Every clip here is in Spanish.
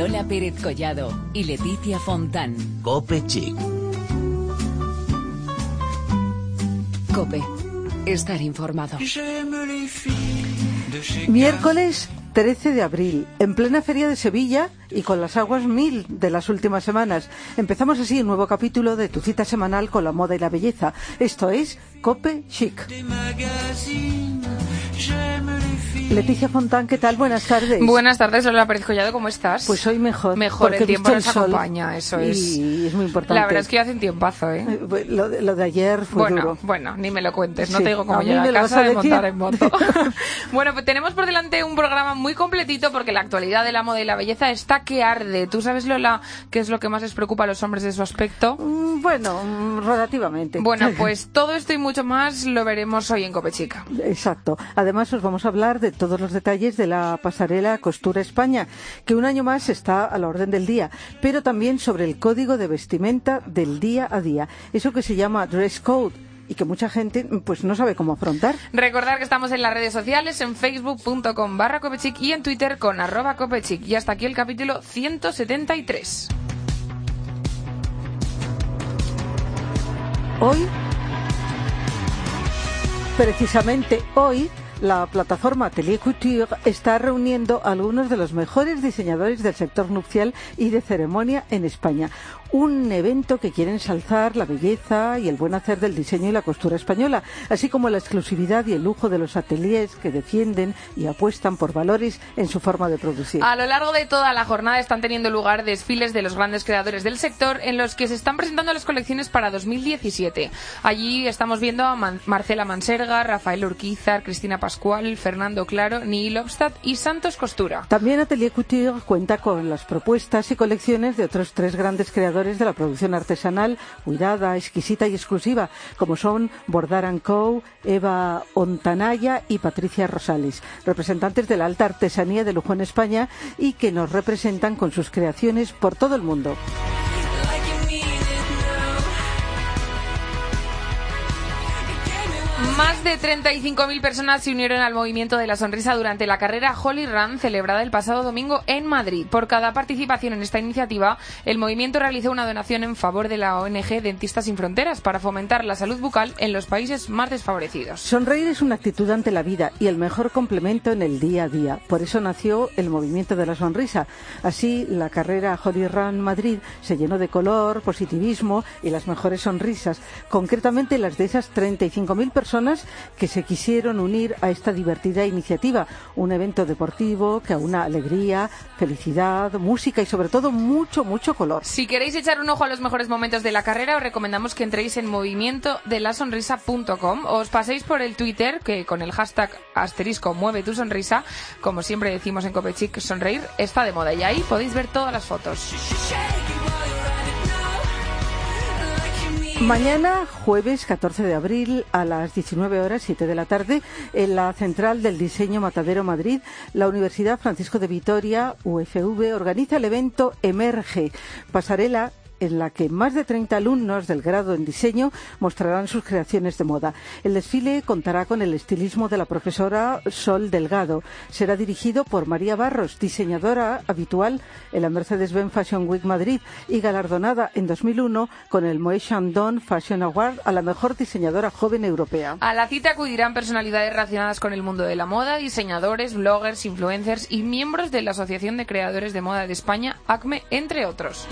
Lola Pérez Collado y Leticia Fontán. Cope Chic. Cope. Estar informado. Miércoles 13 de abril, en plena feria de Sevilla y con las aguas mil de las últimas semanas. Empezamos así un nuevo capítulo de tu cita semanal con la moda y la belleza. Esto es Cope Chic. Leticia Fontán, ¿qué tal? Buenas tardes. Buenas tardes, Lola Pérez Collado, ¿cómo estás? Pues hoy mejor. Mejor, el tiempo nos el acompaña, eso es. Y es muy importante. La verdad es que hace un tiempazo, ¿eh? Eh, Lo, de- lo de ayer fue Bueno, duro. bueno, ni me lo cuentes, no Sí, te digo cómo llegar a casa de montar en moto. bueno, pues tenemos por delante un programa muy completito porque la actualidad de la moda y la belleza está que arde. ¿Tú sabes, Lola, qué es lo que más les preocupa a los hombres de su aspecto? Mm, Bueno, mm, relativamente. Bueno, pues todo esto y mucho más lo veremos hoy en Copechica. Exacto. Además, os vamos a hablar de todos los detalles de la pasarela Costura España, que un año más está a la orden del día, pero también sobre el código de vestimenta del día a día, eso que se llama dress code y que mucha gente pues no sabe cómo afrontar. Recordar que estamos en las redes sociales, en facebook.com barra copechic y en twitter con arroba copechic. Y hasta aquí el capítulo 173. Hoy, precisamente hoy, la plataforma Atelier Couture está reuniendo a algunos de los mejores diseñadores del sector nupcial y de ceremonia en España. Un evento que quiere ensalzar la belleza y el buen hacer del diseño y la costura española, así como la exclusividad y el lujo de los ateliers que defienden y apuestan por valores en su forma de producir. A lo largo de toda la jornada están teniendo lugar desfiles de los grandes creadores del sector en los que se están presentando las colecciones para 2017. Allí estamos viendo a Marcela Manserga, Rafael Urquizar, Cristina Pascual, Fernando Claro, Neil Obstad y Santos Costura. También Atelier Couture cuenta con las propuestas y colecciones de otros tres grandes creadores de la producción artesanal, cuidada, exquisita y exclusiva, como son Bordar Co., Eva Ontanaya y Patricia Rosales, representantes de la alta artesanía de lujo en España y que nos representan con sus creaciones por todo el mundo. Más de 35.000 personas se unieron al movimiento de la sonrisa durante la carrera Holy Run celebrada el pasado domingo en Madrid. Por cada participación en esta iniciativa, el movimiento realizó una donación en favor de la ONG Dentistas Sin Fronteras para fomentar la salud bucal en los países más desfavorecidos. Sonreír es una actitud ante la vida y el mejor complemento en el día a día. Por eso nació el movimiento de la sonrisa. Así, la carrera Holy Run Madrid se llenó de color, positivismo y las mejores sonrisas, concretamente las de esas 35.000 personas que se quisieron unir a esta divertida iniciativa, un evento deportivo que aúna alegría, felicidad, música y sobre todo mucho, mucho color. Si queréis echar un ojo a los mejores momentos de la carrera, os recomendamos que entréis en movimientodelasonrisa.com o os paséis por el Twitter, que con el hashtag asterisco mueve tu sonrisa, como siempre decimos en Copechic, sonreír está de moda y ahí podéis ver todas las fotos. Mañana, jueves 14 de abril, a las 19 horas, 7 de la tarde, en la Central del Diseño Matadero Madrid, la Universidad Francisco de Vitoria, UFV, organiza el evento Emerge, pasarela en la que más de 30 alumnos del grado en diseño mostrarán sus creaciones de moda. El desfile contará con el estilismo de la profesora Sol Delgado. Será dirigido por María Barros, diseñadora habitual en la Mercedes-Benz Fashion Week Madrid y galardonada en 2001 con el Moët Chandon Fashion Award a la mejor diseñadora joven europea. A la cita acudirán personalidades relacionadas con el mundo de la moda, diseñadores, bloggers, influencers y miembros de la Asociación de Creadores de Moda de España, ACME, entre otros.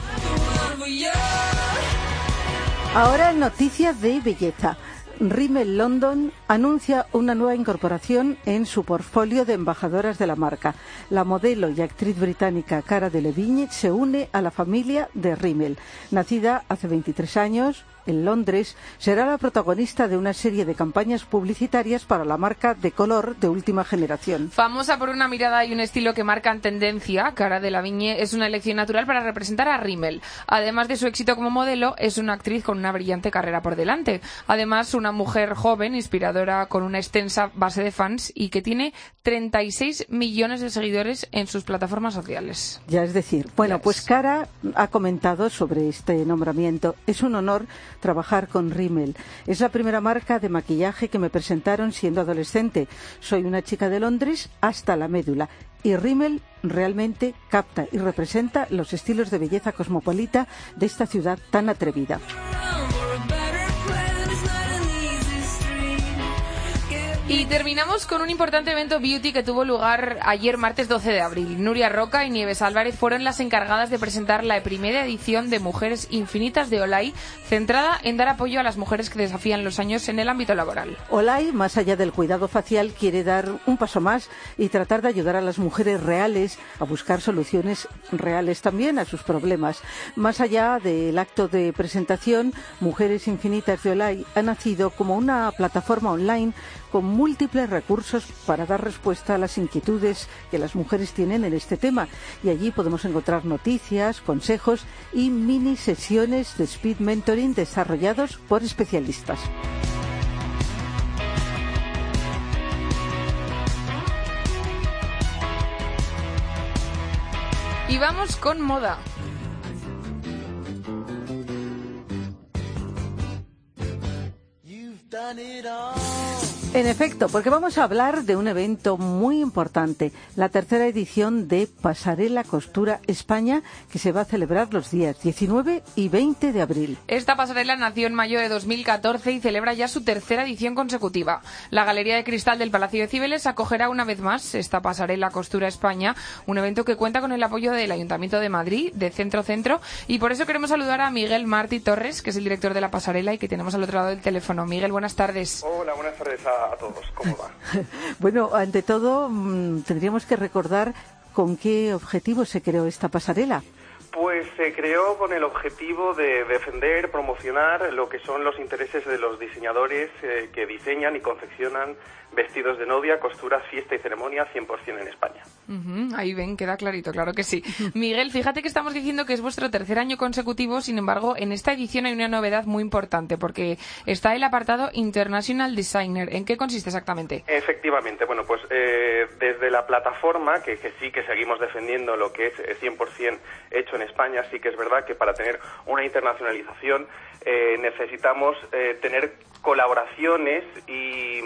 Ahora noticias de belleza. Rimmel London anuncia una nueva incorporación en su portfolio de embajadoras de la marca. La modelo y actriz británica Cara Delevingne se une a la familia de Rimmel. Nacida hace 23 años en Londres, será la protagonista de una serie de campañas publicitarias para la marca de color de última generación. Famosa por una mirada y un estilo que marcan tendencia, Cara de la Viñe es una elección natural para representar a Rimmel. Además de su éxito como modelo, es una actriz con una brillante carrera por delante. Además, una mujer joven, inspiradora, con una extensa base de fans y que tiene 36 millones de seguidores en sus plataformas sociales. Ya es decir, bueno, Yes. pues Cara ha comentado sobre este nombramiento. Es un honor trabajar con Rimmel. Es la primera marca de maquillaje que me presentaron siendo adolescente. Soy una chica de Londres hasta la médula y Rimmel realmente capta y representa los estilos de belleza cosmopolita de esta ciudad tan atrevida. Y terminamos con un importante evento beauty que tuvo lugar ayer martes 12 de abril. Nuria Roca y Nieves Álvarez fueron las encargadas de presentar la primera edición de Mujeres Infinitas de Olay, centrada en dar apoyo a las mujeres que desafían los años en el ámbito laboral. Olay, más allá del cuidado facial, quiere dar un paso más y tratar de ayudar a las mujeres reales a buscar soluciones reales también a sus problemas. Más allá del acto de presentación, Mujeres Infinitas de Olay ha nacido como una plataforma online con múltiples recursos para dar respuesta a las inquietudes que las mujeres tienen en este tema. Y allí podemos encontrar noticias, consejos y mini sesiones de speed mentoring desarrollados por especialistas. Y vamos con moda. En efecto, porque vamos a hablar de un evento muy importante, la tercera edición de Pasarela Costura España, que se va a celebrar los días 19 y 20 de abril. Esta pasarela nació en mayo de 2014 y celebra ya su tercera edición consecutiva. La Galería de Cristal del Palacio de Cibeles acogerá una vez más esta Pasarela Costura España, un evento que cuenta con el apoyo del Ayuntamiento de Madrid, de Centro Centro, y por eso queremos saludar a Miguel Martí Torres, que es el director de la pasarela y que tenemos al otro lado del teléfono. Miguel, buenas tardes. Hola, buenas tardes a a, todos. ¿Cómo va? bueno, ante todo, mm, tendríamos que recordar con qué objetivo se creó esta pasarela. Pues se creó con el objetivo de defender, promocionar lo que son los intereses de los diseñadores eh, que diseñan y confeccionan vestidos de novia, costuras, fiesta y ceremonia 100% en España. ahí ven, queda clarito, claro que sí. Miguel, fíjate que estamos diciendo que es vuestro tercer año consecutivo, sin embargo, en esta edición hay una novedad muy importante, porque está el apartado International Designer. ¿En qué consiste exactamente? Efectivamente, bueno, pues eh, desde la plataforma, que, sí que seguimos defendiendo lo que es 100% eh, hecho en España, sí que es verdad que para tener una internacionalización eh, necesitamos tener colaboraciones y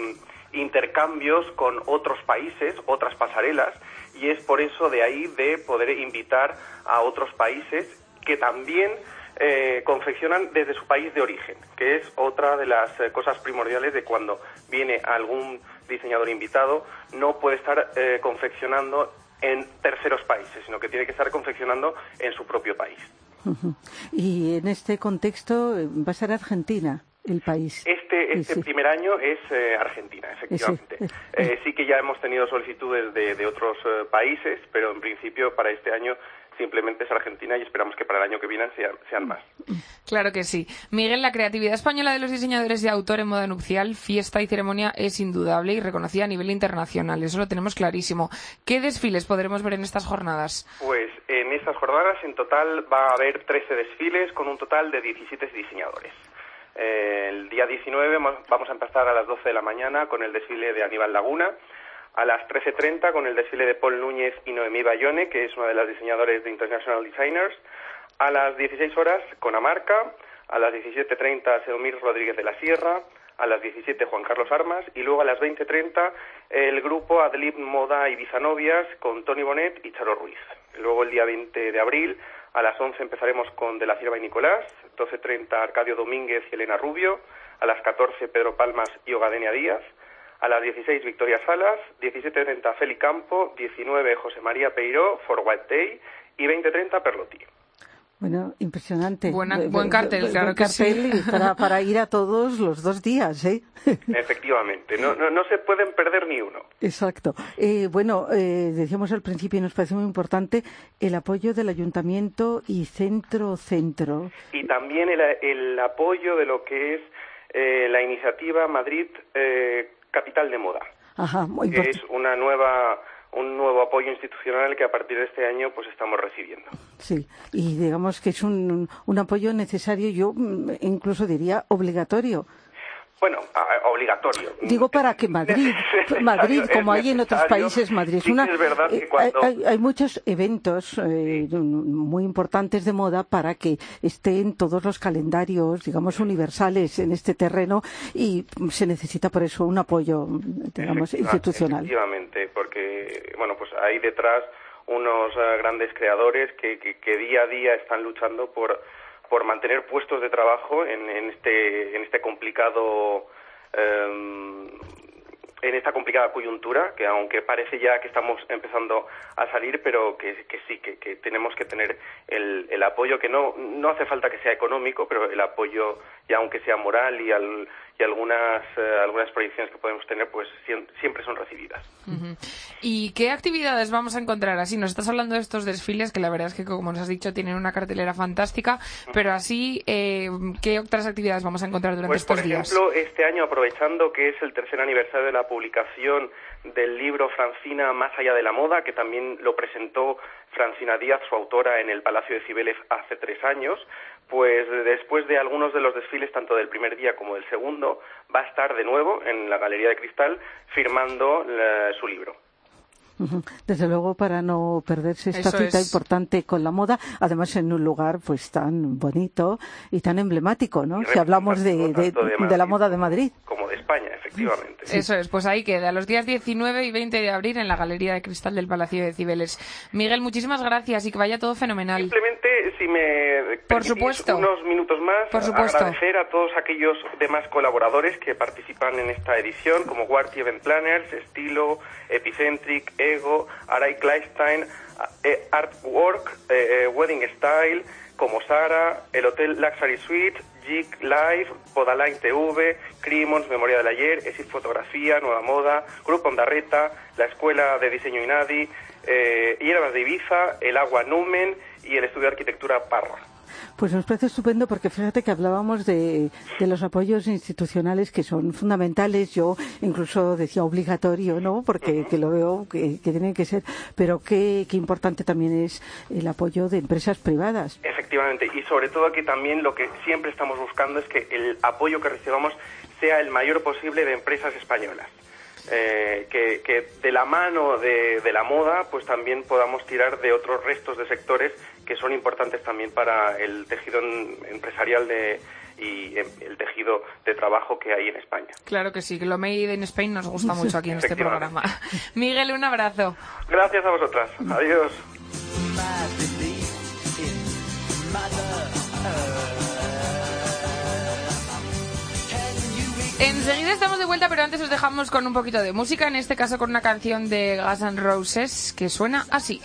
intercambios con otros países, otras pasarelas, y es por eso de ahí de poder invitar a otros países que también eh, confeccionan desde su país de origen, que es otra de las eh, cosas primordiales de cuando viene algún diseñador invitado, no puede estar eh, confeccionando en terceros países, sino que tiene que estar confeccionando en su propio país. Y en este contexto va a ser Argentina el país. Este, este primer año es eh, Argentina, efectivamente. Eh, sí que ya hemos tenido solicitudes de, otros eh, países, pero en principio para este año simplemente es Argentina y esperamos que para el año que viene sean, sean, más. Claro que sí. Miguel, la creatividad española de los diseñadores de autor en moda nupcial, fiesta y ceremonia es indudable y reconocida a nivel internacional. Eso lo tenemos clarísimo. ¿Qué desfiles podremos ver en estas jornadas? Pues en estas jornadas en total va a haber 13 desfiles con un total de 17 diseñadores. Eh, el día 19 vamos a empezar a las 12 de la mañana con el desfile de Aníbal Laguna, a las 13.30 con el desfile de Paul Núñez y Noemí Bayone, que es una de las diseñadoras de International Designers, a las 16 horas con Amarca, a las 17.30 Sedomir Rodríguez de la Sierra, a las 17 Juan Carlos Armas. Y luego a las 20.30 el grupo Adlib Moda Ibiza Novias con Tony Bonet y Charo Ruiz. Luego el día 20 de abril a las 11 empezaremos con De la Cierva y Nicolás, 12.30 Arcadio Domínguez y Elena Rubio, a las 14 Pedro Palmas y Ogadenia Díaz, a las 16 Victoria Salas, 17.30 Feli Campo, 19 José María Peiró, For White Day y 20.30 Perlotti. Bueno, impresionante. buen cartel, claro que sí. Para, para, ir a todos los dos días, ¿eh? Efectivamente, no, no, se pueden perder ni uno. Exacto. Eh, bueno, eh, decíamos al principio y nos parece muy importante el apoyo del ayuntamiento y centro-centro. Y también el, el, apoyo de lo que es eh, la iniciativa Madrid eh, Capital de Moda. Ajá, muy que es una nueva un nuevo apoyo institucional que a partir de este año pues estamos recibiendo. Sí, y digamos que es un, un apoyo necesario, yo mm, incluso diría obligatorio. Bueno, obligatorio. Digo para que Madrid, Madrid, como hay en otros países, Madrid es una. Eh, hay, muchos eventos eh, muy importantes de moda para que estén todos los calendarios, digamos, universales en este terreno y se necesita por eso un apoyo, digamos, institucional. Efectivamente, porque, bueno, pues hay detrás unos eh, grandes creadores que, que, día a día están luchando por por mantener puestos de trabajo en, en este en este complicado em, en esta complicada coyuntura, que aunque parece ya que estamos empezando a salir, pero que, que sí, que, que, tenemos que tener el, el, apoyo, que no, no hace falta que sea económico, pero el apoyo, ya aunque sea moral y al, y algunas, eh, algunas proyecciones que podemos tener pues siempre son recibidas. ¿Y qué actividades vamos a encontrar así? Nos estás hablando de estos desfiles que la verdad es que, como nos has dicho, tienen una cartelera fantástica, pero así, eh, ¿qué otras actividades vamos a encontrar durante pues, estos días? Por ejemplo, este año, aprovechando que es el tercer aniversario de la publicación del libro Francina Más allá de la moda, que también lo presentó Francina Díaz, su autora, en el Palacio de Cibeles hace tres años, pues después de algunos de los desfiles, tanto del primer día como del segundo, va a estar de nuevo en la Galería de Cristal firmando su libro. Desde luego para no perderse esta cita importante con la moda, además en un lugar pues tan bonito y tan emblemático, ¿no? Si hablamos de, de, la moda de Madrid. España, efectivamente. Eso es, pues ahí queda, los días 19 y 20 de abril en la Galería de Cristal del Palacio de Cibeles. Miguel, muchísimas gracias y que vaya todo fenomenal. Simplemente, si me Por supuesto. unos minutos más, Por supuesto. agradecer a todos aquellos demás colaboradores que participan en esta edición, como Guarty Event Planners, Estilo, Epicentric, Ego, Arai Kleinstein, eh, Artwork, eh, eh, Wedding Style, como Sara, el Hotel Luxury Suite, Jig Live, Podaline TV, Crimons, Memoria del Ayer, ESI Fotografía, Nueva Moda, Grupo Ondarreta, la Escuela de Diseño Inadi, eh, Hierbas de Ibiza, el Agua Numen y el Estudio de Arquitectura Parra. Pues nos parece estupendo porque fíjate que hablábamos de, los apoyos institucionales que son fundamentales, yo incluso decía obligatorio, ¿no? Porque que lo veo que, que tienen que ser, pero qué, qué importante también es el apoyo de empresas privadas. Efectivamente, y sobre todo que también lo que siempre estamos buscando es que el apoyo que recibamos sea el mayor posible de empresas españolas. Eh, que, que, de la mano de, de, la moda, pues también podamos tirar de otros restos de sectores que son importantes también para el tejido empresarial de, y em, el tejido de trabajo que hay en España. Claro que sí, que lo Made in Spain nos gusta mucho aquí en este programa. Miguel, un abrazo. Gracias a vosotras. Adiós. Enseguida estamos de vuelta, pero antes os dejamos con un poquito de música, en este caso con una canción de Guns N' Roses que suena así.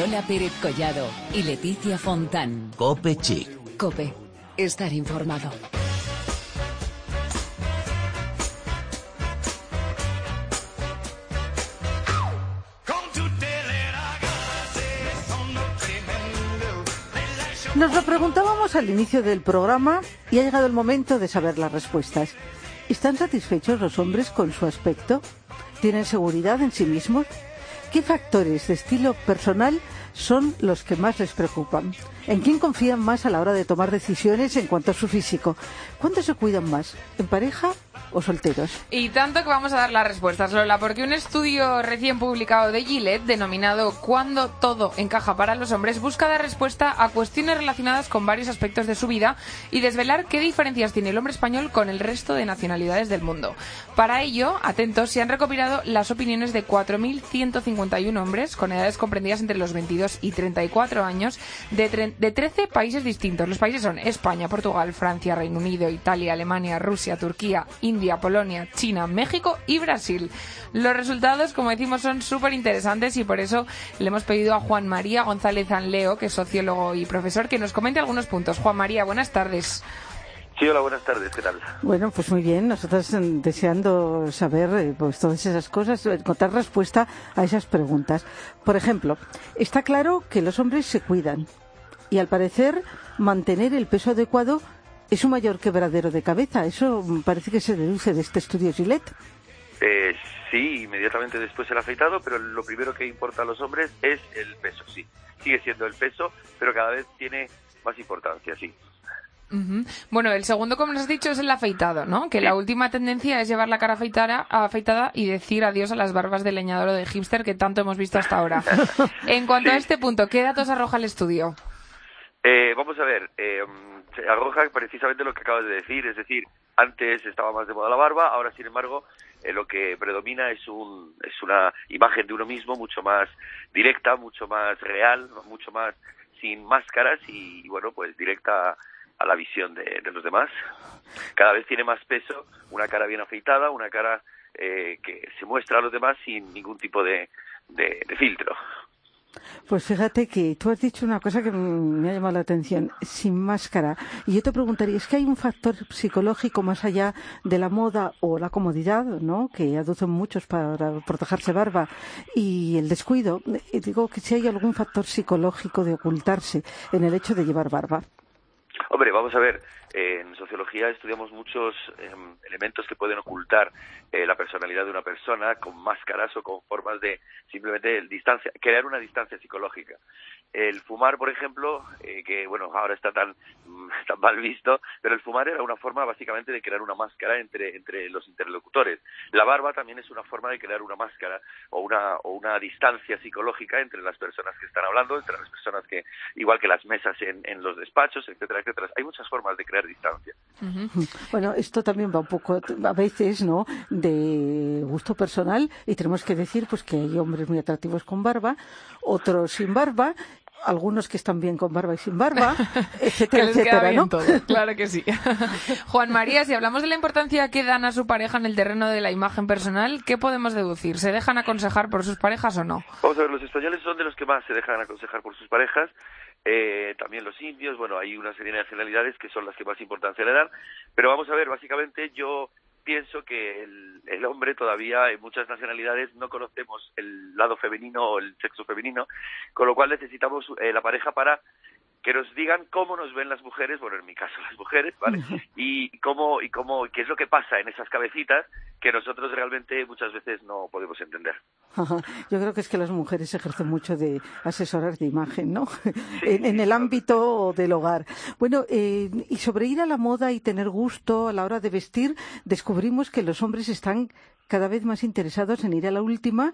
Lola Pérez Collado y Leticia Fontán. Cope Chic. Cope. Estar informado. Nos lo preguntábamos al inicio del programa y ha llegado el momento de saber las respuestas. ¿Están satisfechos los hombres con su aspecto? ¿Tienen seguridad en sí mismos? ¿Qué factores de estilo personal son los que más les preocupan? ¿En quién confían más a la hora de tomar decisiones en cuanto a su físico? ¿Cuánto se cuidan más? ¿En pareja Y tanto que vamos a dar las respuestas, Lola, porque un estudio recién publicado de Gillette, denominado Cuando todo encaja para los hombres, busca dar respuesta a cuestiones relacionadas con varios aspectos de su vida y desvelar qué diferencias tiene el hombre español con el resto de nacionalidades del mundo. Para ello, atentos, se han recopilado las opiniones de 4.151 hombres con edades comprendidas entre los 22 y 34 años de, de 13 países distintos. Los países son España, Portugal, Francia, Reino Unido, Italia, Alemania, Rusia, Turquía, India, Polonia, China, México y Brasil. Los resultados, como decimos, son súper interesantes y por eso le hemos pedido a Juan María González Anleo, que es sociólogo y profesor, que nos comente algunos puntos. Juan María, buenas tardes. Sí, hola, buenas tardes, ¿qué tal? Bueno, pues muy bien, nosotros mm, deseando saber eh, pues todas esas cosas, encontrar respuesta a esas preguntas. Por ejemplo, está claro que los hombres se cuidan y al parecer mantener el peso adecuado es un mayor quebradero de cabeza. Eso parece que se deduce de este estudio Gillette. Eh, sí, inmediatamente después el afeitado, pero lo primero que importa a los hombres es el peso, sí. Sigue siendo el peso, pero cada vez tiene más importancia, sí. Bueno, el segundo, como nos has dicho, es el afeitado, ¿no? Que la última tendencia es llevar la cara afeitada, afeitada y decir adiós a las barbas de leñador o de hipster que tanto hemos visto hasta ahora. En cuanto a este punto, ¿qué datos arroja el estudio? Eh, vamos a ver, eh, se arroja precisamente lo que acabas de decir, es decir, antes estaba más de moda la barba, ahora sin embargo eh, lo que predomina es, un, es una imagen de uno mismo mucho más directa, mucho más real, mucho más sin máscaras y, bueno, pues directa a la visión de, los demás. Cada vez tiene más peso una cara bien afeitada, una cara eh, que se muestra a los demás sin ningún tipo de- de filtro. Pues fíjate que tú has dicho una cosa que me ha llamado la atención, sin máscara. Y yo te preguntaría, ¿es que hay un factor psicológico más allá de la moda o la comodidad, ¿no? Que aducen muchos para protegerse barba y el descuido? Digo que si hay algún factor psicológico de ocultarse en el hecho de llevar barba. Hombre, vamos a ver, eh, en sociología estudiamos muchos em, elementos que pueden ocultar eh, la personalidad de una persona con máscaras o con formas de simplemente distancia, crear una distancia psicológica. El fumar, por ejemplo, eh, que bueno, ahora está tan, tan mal visto, pero el fumar era una forma básicamente de crear una máscara entre, entre los interlocutores. La barba también es una forma de crear una máscara o una, o una distancia psicológica entre las personas que están hablando, entre las personas que, igual que las mesas en, en los despachos, etcétera, etcétera. Hay muchas formas de crear distancia. Bueno, esto también va un poco, a veces, ¿no?, de gusto personal y tenemos que decir, pues, que hay hombres muy atractivos con barba, otros sin barba, algunos que están bien con barba y sin barba, Que etcétera, les queda etcétera, bien ¿no? todo, claro que sí. Juan María, si hablamos de la importancia que dan a su pareja en el terreno de la imagen personal, ¿qué podemos deducir? ¿Se dejan aconsejar por sus parejas o no? Vamos a ver, los españoles son de los que más se dejan aconsejar por sus parejas. eh, también los indios, bueno, hay una serie de nacionalidades que son las que más importancia le dan. Pero vamos a ver, básicamente yo pienso que el, el hombre todavía en muchas nacionalidades no conocemos el lado femenino o el sexo femenino, con lo cual necesitamos eh, la pareja para que nos digan cómo nos ven las mujeres, bueno, en mi caso las mujeres, ¿vale? Y cómo, y cómo, qué es lo que pasa en esas cabecitas que nosotros realmente muchas veces no podemos entender. Ajá. Yo creo que es que las mujeres ejercen mucho de asesorar de imagen, ¿no? en, en el ámbito del hogar. Bueno, eh, y sobre ir a la moda y tener gusto a la hora de vestir, descubrimos que los hombres están cada vez más interesados en ir a la última,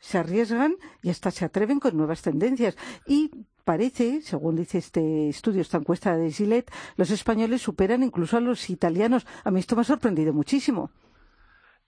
se arriesgan y hasta se atreven con nuevas tendencias. Y parece, según dice este estudio, esta encuesta de Gillette, los españoles superan incluso a los italianos. A mí esto me ha sorprendido muchísimo.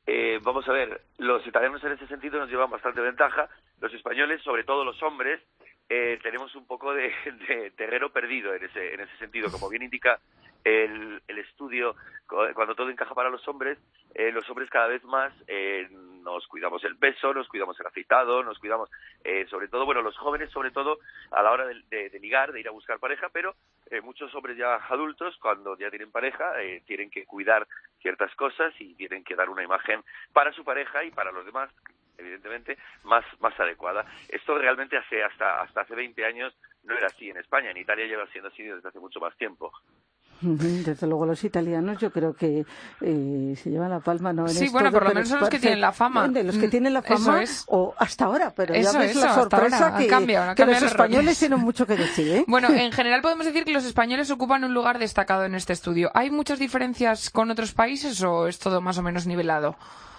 Eh, vamos a ver, los italianos en ese sentido nos llevan bastante ventaja. Los españoles, sobre todo los hombres, eh, tenemos un poco de, terreno perdido en ese, en ese sentido. Como bien indica el, el estudio, cu- cuando todo encaja para los hombres, eh, los hombres cada vez más eh, nos cuidamos el peso, nos cuidamos el afeitado, nos cuidamos, eh, sobre todo, bueno, los jóvenes, sobre todo, a la hora de, ligar, de ir a buscar pareja, pero eh, muchos hombres ya adultos, cuando ya tienen pareja, eh, tienen que cuidar ciertas cosas y tienen que dar una imagen para su pareja y para los demás, evidentemente, más, más adecuada. Esto realmente hace hasta, hasta hace 20 años no era así en España, en Italia lleva siendo así desde hace mucho más tiempo. Desde luego los italianos yo creo que eh, se llevan la palma, ¿no? sí, bueno, por lo menos son los que tienen la fama. De los que tienen la mm, fama, o hasta ahora, pero ya ves la sorpresa que, que los españoles tienen mucho que decir, ¿eh? Bueno, en general podemos decir que los españoles ocupan un lugar destacado en este estudio. ¿Hay muchas diferencias con otros países o es todo más o menos nivelado?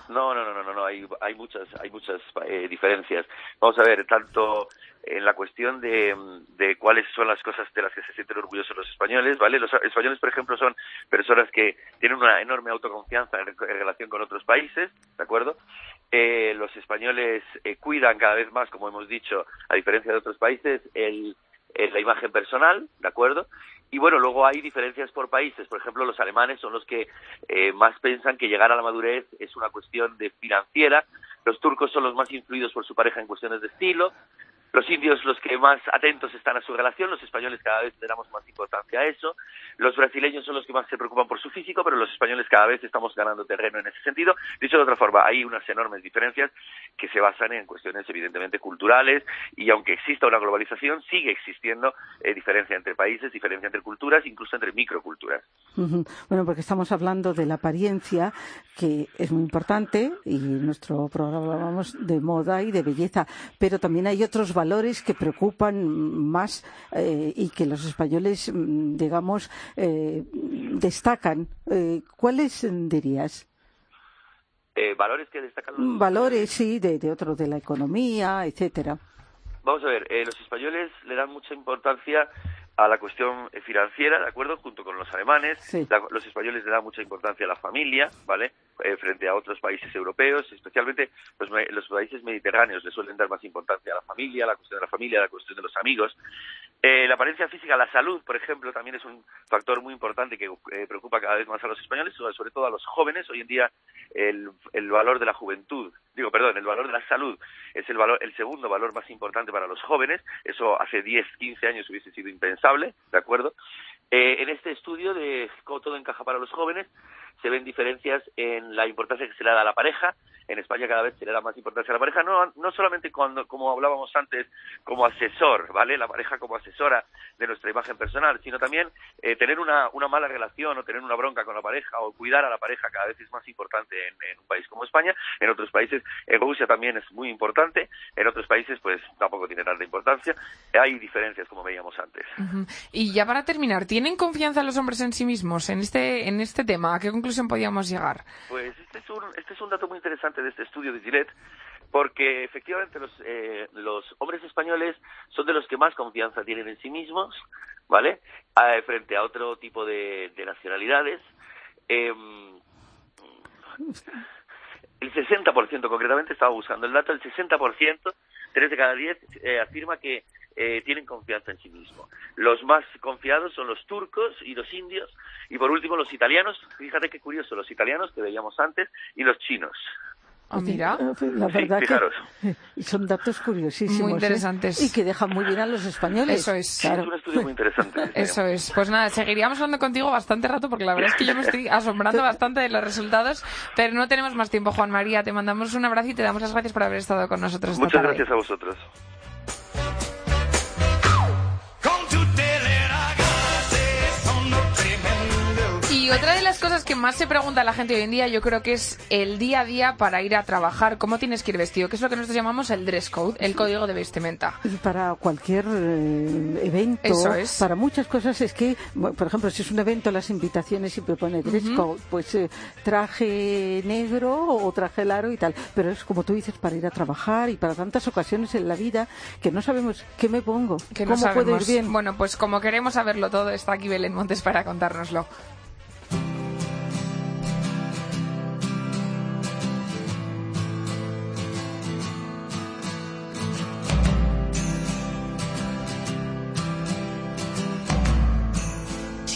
No, no, no, no, no, hay, hay muchas, hay muchas eh, diferencias. Vamos a ver, tanto en la cuestión de, de, cuáles son las cosas de las que se sienten orgullosos los españoles, ¿vale? Los españoles, por ejemplo, son personas que tienen una enorme autoconfianza en, relación con otros países, ¿de acuerdo? Eh, los españoles eh, cuidan cada vez más, como hemos dicho, a diferencia de otros países, el, la imagen personal, ¿de acuerdo? Y bueno, luego hay diferencias por países. Por ejemplo, los alemanes son los que eh, más piensan que llegar a la madurez es una cuestión de financiera. Los turcos son los más influidos por su pareja en cuestiones de estilo los indios los que más atentos están a su relación, los españoles cada vez le damos más importancia a eso, los brasileños son los que más se preocupan por su físico, pero los españoles cada vez estamos ganando terreno en ese sentido. Dicho de otra forma, hay unas enormes diferencias que se basan en cuestiones evidentemente culturales y aunque exista una globalización, sigue existiendo eh, diferencia entre países, diferencia entre culturas, incluso entre microculturas. Bueno, porque estamos hablando de la apariencia, que es muy importante, y nuestro programa hablamos de moda y de belleza, pero también hay otros valores que preocupan más eh, y que los españoles, mm, digamos, eh, destacan. Eh, ¿Cuáles dirías? valores que destacan los valores sí de, de otro de la economía etcétera vamos a ver los españoles le dan mucha importancia a la cuestión financiera, ¿de acuerdo? Junto con los alemanes, los españoles le dan mucha importancia a la familia, ¿vale? Eh, frente a otros países europeos, especialmente los, los países mediterráneos le suelen dar más importancia a la familia, a la cuestión de la familia, a la cuestión de los amigos. Eh, la apariencia física, la salud, por ejemplo, también es un factor muy importante que eh, preocupa cada vez más a los españoles, sobre todo a los jóvenes. Hoy en día el, el, valor de la juventud, digo, perdón, el valor de la salud es el, valor, el segundo valor más importante para los jóvenes. Eso hace 10, 15 años hubiese sido impensable, ¿de acuerdo? Eh, en este estudio de cómo todo encaja para los jóvenes, se ven diferencias en la importancia que se le da a la pareja, en España cada vez se le da más importancia a la pareja, no, no solamente cuando, como hablábamos antes, como asesor, ¿vale? La pareja como asesora de nuestra imagen personal, sino también eh, tener una, una mala relación o tener una bronca con la pareja o cuidar a la pareja cada vez es más importante en, un país como España. En otros países, en Rusia también es muy importante, en otros países pues tampoco tiene tanta importancia. Hay diferencias, como veíamos antes. Y ya para terminar, ¿tienen confianza los hombres en sí mismos en este, en este tema? ¿A qué conclusión podíamos llegar? Pues este es un, este es un dato muy interesante de este estudio de Gillette, porque efectivamente los, eh, los hombres españoles son de los que más confianza tienen en sí mismos, ¿vale? Ah, frente a otro tipo de, nacionalidades. Em, el 60% concretamente, estaba buscando el dato, el 60%, 3 de cada 10, eh, afirma que eh, tienen confianza en sí mismos. Los más confiados son los turcos y los indios, y por último los italianos, fíjate qué curioso, los italianos que veíamos antes, y los chinos. Ah, mira. Eh, la verdad que son datos curiosísimos. Muy ¿eh? interesantes. Y que dejan muy bien a los españoles. Eso es. Es un estudio muy interesante. Eso es. Pues nada, seguiríamos hablando contigo bastante rato porque la verdad es que yo me estoy asombrando bastante de los resultados, pero no tenemos más tiempo, Juan María. Te mandamos un abrazo y te damos las gracias por haber estado con nosotros. Muchas gracias a vosotros. Otra de las cosas que más se pregunta la gente hoy en día, yo creo que es el día a día para ir a trabajar, cómo tienes que ir vestido, que es lo que nosotros llamamos el dress code, el código de vestimenta. Y para cualquier eh, evento, para muchas cosas es que, por ejemplo, si es un evento, las invitaciones siempre pone dress code, pues eh, traje negro o traje largo y tal, pero es como tú dices, para ir a trabajar y para tantas ocasiones en la vida que no sabemos qué me pongo, que cómo puedo ir bien. Bueno, pues como queremos saberlo todo, está aquí Belén Montes para contárnoslo.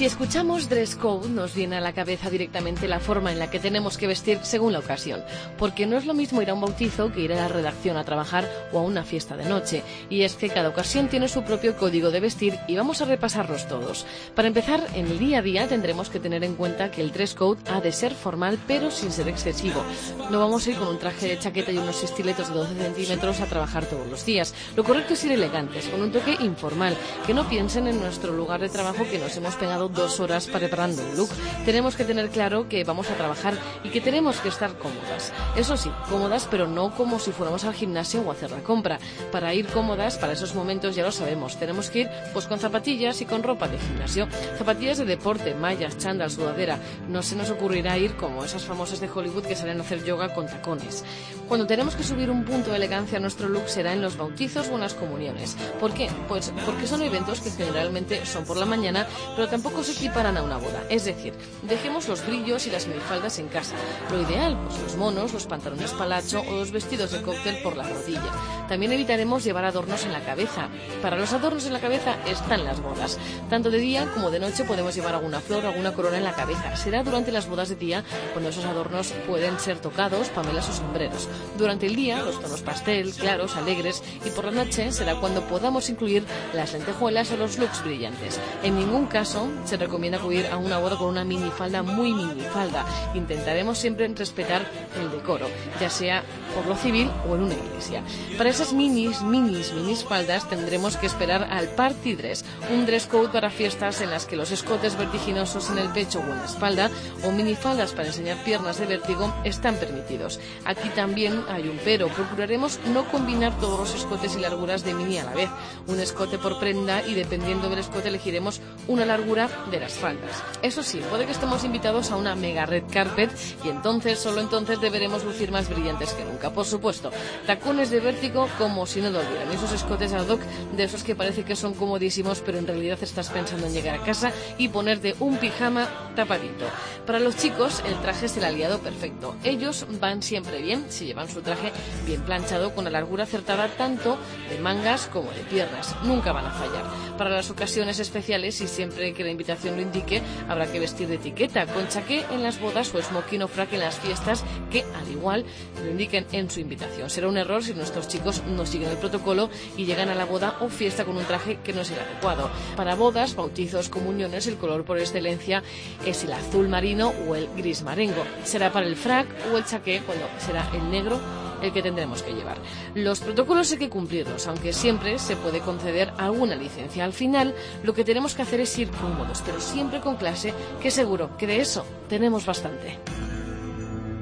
Escuchamos dress code, nos viene a la cabeza directamente la forma en la que tenemos que vestir según la ocasión, porque no es lo mismo ir a un bautizo que ir a la redacción a trabajar o a una fiesta de noche, y es que cada ocasión tiene su propio código de vestir y vamos a repasarlos todos. Para empezar, en el día a día tendremos que tener en cuenta que el dress code ha de ser formal pero sin ser excesivo. No vamos a ir con un traje de chaqueta y unos estiletos de 12 centímetros a trabajar todos los días. Lo correcto es ir elegantes, con un toque informal, que no piensen en nuestro lugar de trabajo que nos hemos pegado dos horas preparando un look. Tenemos que tener claro que vamos a trabajar y que tenemos que estar cómodas. Eso sí, cómodas, pero no como si fuéramos al gimnasio o a hacer la compra. Para ir cómodas, para esos momentos ya lo sabemos, tenemos que ir pues con zapatillas y con ropa de gimnasio. Zapatillas de deporte, mallas, chándal, sudadera. No se nos ocurrirá ir como esas famosas de Hollywood que salen a hacer yoga con tacones. Cuando tenemos que subir un punto de elegancia a nuestro look será en los bautizos o en las comuniones. ¿Por qué? Pues porque son eventos que generalmente son por la mañana, pero tampoco se equiparan a una boda. Es decir, dejemos los brillos y las minifaldas en casa. Lo ideal, pues los monos, los pantalones palacho o los vestidos de cóctel por la rodilla. También evitaremos llevar adornos en la cabeza. Para los adornos en la cabeza están las bodas. Tanto de día como de noche podemos llevar alguna flor o alguna corona en la cabeza. Será durante las bodas de día cuando esos adornos pueden ser tocados, pamelas o sombreros. Durante el día, los tonos pastel, claros, alegres y por la noche será cuando podamos incluir las lentejuelas o los looks brillantes. En ningún caso se recomienda acudir a una boda con una minifalda muy minifalda. Intentaremos siempre respetar el decoro, ya sea por lo civil o en una iglesia. Para esas minis, minis, minis faldas tendremos que esperar al party dress, un dress code para fiestas en las que los escotes vertiginosos en el pecho o en la espalda o minifaldas para enseñar piernas de vértigo están permitidos. Aquí también hay un pero, procuraremos no combinar todos los escotes y larguras de mini a la vez, un escote por prenda y dependiendo del escote elegiremos una largura de las faldas. Eso sí, puede que estemos invitados a una mega red carpet y entonces, solo entonces deberemos lucir más brillantes que nunca. Por supuesto, tacones de vértigo como si no olvidan. Esos escotes ad hoc de esos que parece que son comodísimos, pero en realidad estás pensando en llegar a casa y ponerte un pijama tapadito. Para los chicos, el traje es el aliado perfecto. Ellos van siempre bien si llevan su traje bien planchado con la largura acertada tanto de mangas como de piernas. Nunca van a fallar. Para las ocasiones especiales y siempre que la invitación lo indique, habrá que vestir de etiqueta, con chaqué en las bodas o smoking o frac en las fiestas, que al igual lo indiquen en su invitación. Será un error si nuestros chicos no siguen el protocolo y llegan a la boda o fiesta con un traje que no es el adecuado. Para bodas, bautizos, comuniones, el color por excelencia es el azul marino o el gris marengo. Será para el frac o el chaqué cuando será el negro el que tendremos que llevar. Los protocolos hay que cumplirlos, aunque siempre se puede conceder alguna licencia. Al final, lo que tenemos que hacer es ir cómodos, pero siempre con clase, que seguro que de eso tenemos bastante.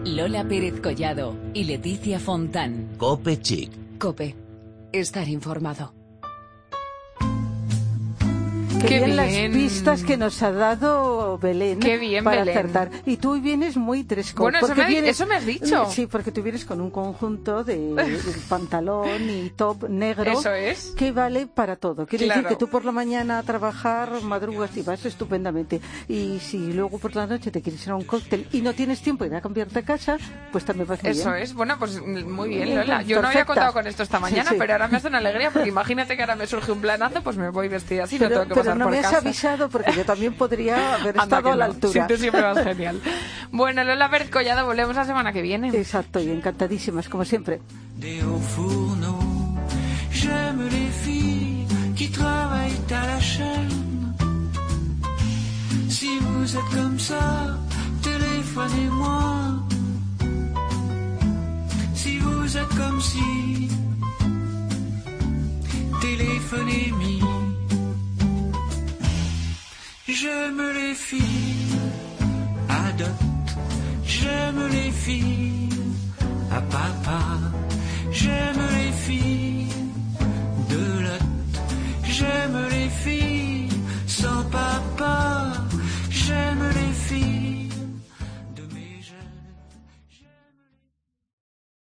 Lola Pérez Collado y Leticia Fontán. Cope Chic. Cope. Estar informado. Qué, Qué bien, las bien. pistas que nos ha dado Belén Qué bien, para Belén. acertar. Y tú vienes muy tres Bueno, eso me vienes- eso me has dicho. Sí, porque tú vienes con un conjunto de, pantalón y top negro Eso es. que vale para todo. Quiere Claro. decir que tú por la mañana a trabajar madrugas y vas estupendamente. Y si luego por la noche te quieres ir a un cóctel y no tienes tiempo de ir a cambiarte a casa, pues también vas muy Eso bien. es, bueno, pues mm, muy bien, Bien, Lola. Yo no había contado con esto esta mañana, Sí, sí. pero ahora me hace una alegría porque imagínate que ahora me surge un planazo, pues me voy vestida así, no pero tengo que pero no por me has casa. avisado porque yo también podría haber estado a la no. altura. Sí, tú siempre vas genial. Bueno, Lola Pérez Collado, volvemos la semana que viene. Exacto, y encantadísimas, como siempre. Si vous êtes comme ça, téléphonez-moi. Si vous êtes comme si, téléphonez-moi. J'aime les filles adopte. J'aime les filles à papa. J'aime les filles de lot. J'aime les filles sans papa.